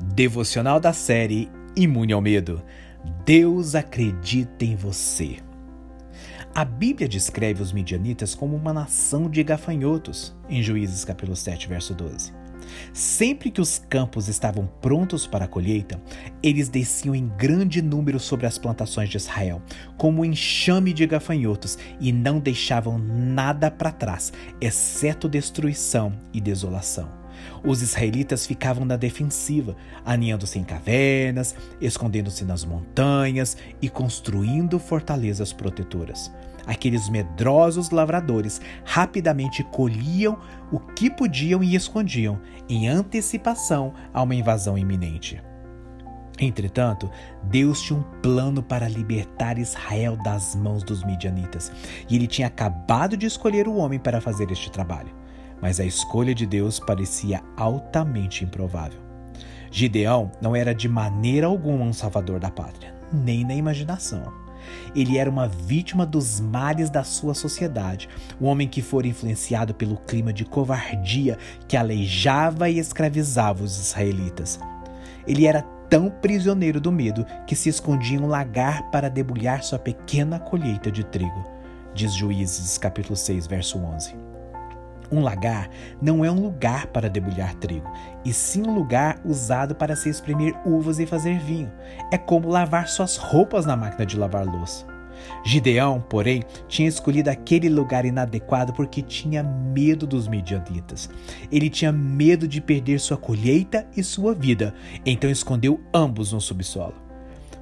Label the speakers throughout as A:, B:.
A: Devocional da série Imune ao Medo. Deus acredita em você. A Bíblia descreve os midianitas como uma nação de gafanhotos, em Juízes capítulo 7, verso 12. Sempre que os campos estavam prontos para a colheita, eles desciam em grande número sobre as plantações de Israel, como um enxame de gafanhotos, e não deixavam nada para trás, exceto destruição e desolação. Os israelitas ficavam na defensiva, aninhando-se em cavernas, escondendo-se nas montanhas e construindo fortalezas protetoras. Aqueles medrosos lavradores rapidamente colhiam o que podiam e escondiam, em antecipação a uma invasão iminente. Entretanto, Deus tinha um plano para libertar Israel das mãos dos midianitas, e ele tinha acabado de escolher o homem para fazer este trabalho mas a escolha de Deus parecia altamente improvável. Gideão não era de maneira alguma um salvador da pátria, nem na imaginação. Ele era uma vítima dos males da sua sociedade, um homem que fora influenciado pelo clima de covardia que aleijava e escravizava os israelitas. Ele era tão prisioneiro do medo que se escondia em um lagar para debulhar sua pequena colheita de trigo. Diz Juízes capítulo 6, verso 11. Um lagar não é um lugar para debulhar trigo, e sim um lugar usado para se espremer uvas e fazer vinho. É como lavar suas roupas na máquina de lavar louça. Gideão, porém, tinha escolhido aquele lugar inadequado porque tinha medo dos midianitas. Ele tinha medo de perder sua colheita e sua vida, então escondeu ambos no subsolo.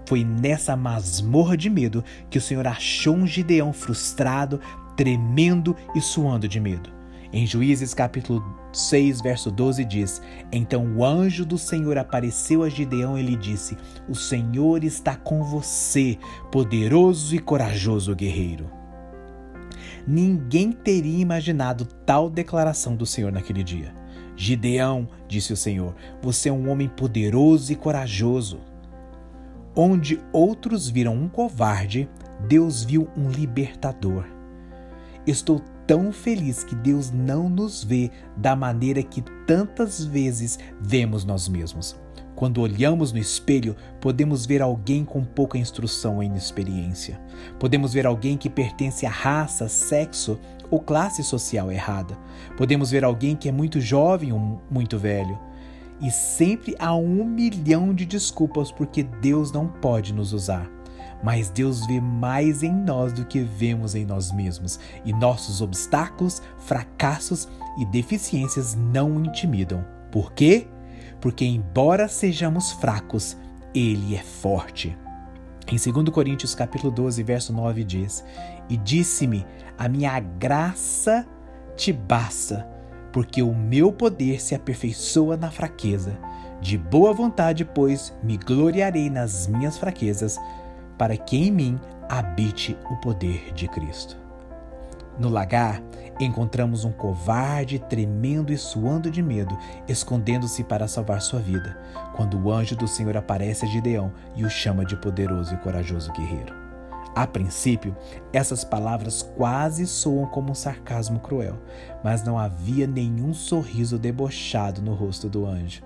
A: Foi nessa masmorra de medo que o Senhor achou um Gideão frustrado, tremendo e suando de medo. Em Juízes capítulo 6, verso 12 diz: Então o anjo do Senhor apareceu a Gideão e lhe disse: O Senhor está com você, poderoso e corajoso guerreiro. Ninguém teria imaginado tal declaração do Senhor naquele dia. Gideão, disse o Senhor, você é um homem poderoso e corajoso. Onde outros viram um covarde, Deus viu um libertador. Estou tão feliz que Deus não nos vê da maneira que tantas vezes vemos nós mesmos. Quando olhamos no espelho, podemos ver alguém com pouca instrução e inexperiência. Podemos ver alguém que pertence à raça, sexo ou classe social errada. Podemos ver alguém que é muito jovem ou muito velho. E sempre há um milhão de desculpas porque Deus não pode nos usar. Mas Deus vê mais em nós do que vemos em nós mesmos, e nossos obstáculos, fracassos e deficiências não intimidam. Por quê? Porque, embora sejamos fracos, Ele é forte. Em 2 Coríntios capítulo 12, verso 9 diz: E disse-me: A minha graça te basta, porque o meu poder se aperfeiçoa na fraqueza. De boa vontade, pois, me gloriarei nas minhas fraquezas, para que em mim habite o poder de Cristo. No lagar, encontramos um covarde tremendo e suando de medo, escondendo-se para salvar sua vida, quando o anjo do Senhor aparece a Gideão e o chama de poderoso e corajoso guerreiro. A princípio, essas palavras quase soam como um sarcasmo cruel, mas não havia nenhum sorriso debochado no rosto do anjo.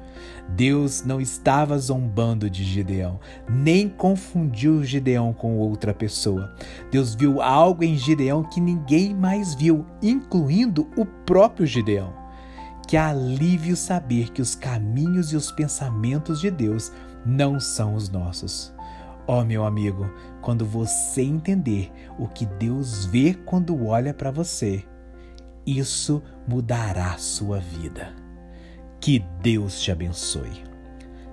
A: Deus não estava zombando de Gideão, nem confundiu Gideão com outra pessoa. Deus viu algo em Gideão que ninguém mais viu, incluindo o próprio Gideão. Que alívio saber que os caminhos e os pensamentos de Deus não são os nossos. Ó oh, meu amigo, quando você entender o que Deus vê quando olha para você, isso mudará sua vida. Que Deus te abençoe.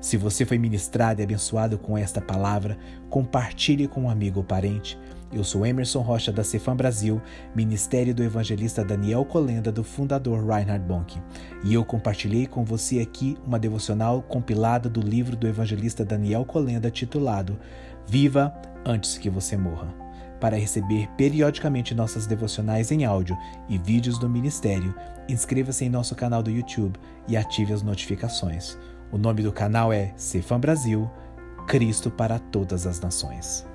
A: Se você foi ministrado e abençoado com esta palavra, compartilhe com um amigo ou parente. Eu sou Emerson Rocha da Cefam Brasil, Ministério do Evangelista Daniel Colenda, do fundador Reinhard Bonk. E eu compartilhei com você aqui uma devocional compilada do livro do evangelista Daniel Colenda titulado Viva antes que você morra. Para receber periodicamente nossas devocionais em áudio e vídeos do ministério, inscreva-se em nosso canal do YouTube e ative as notificações. O nome do canal é Cefam Brasil, Cristo para todas as nações.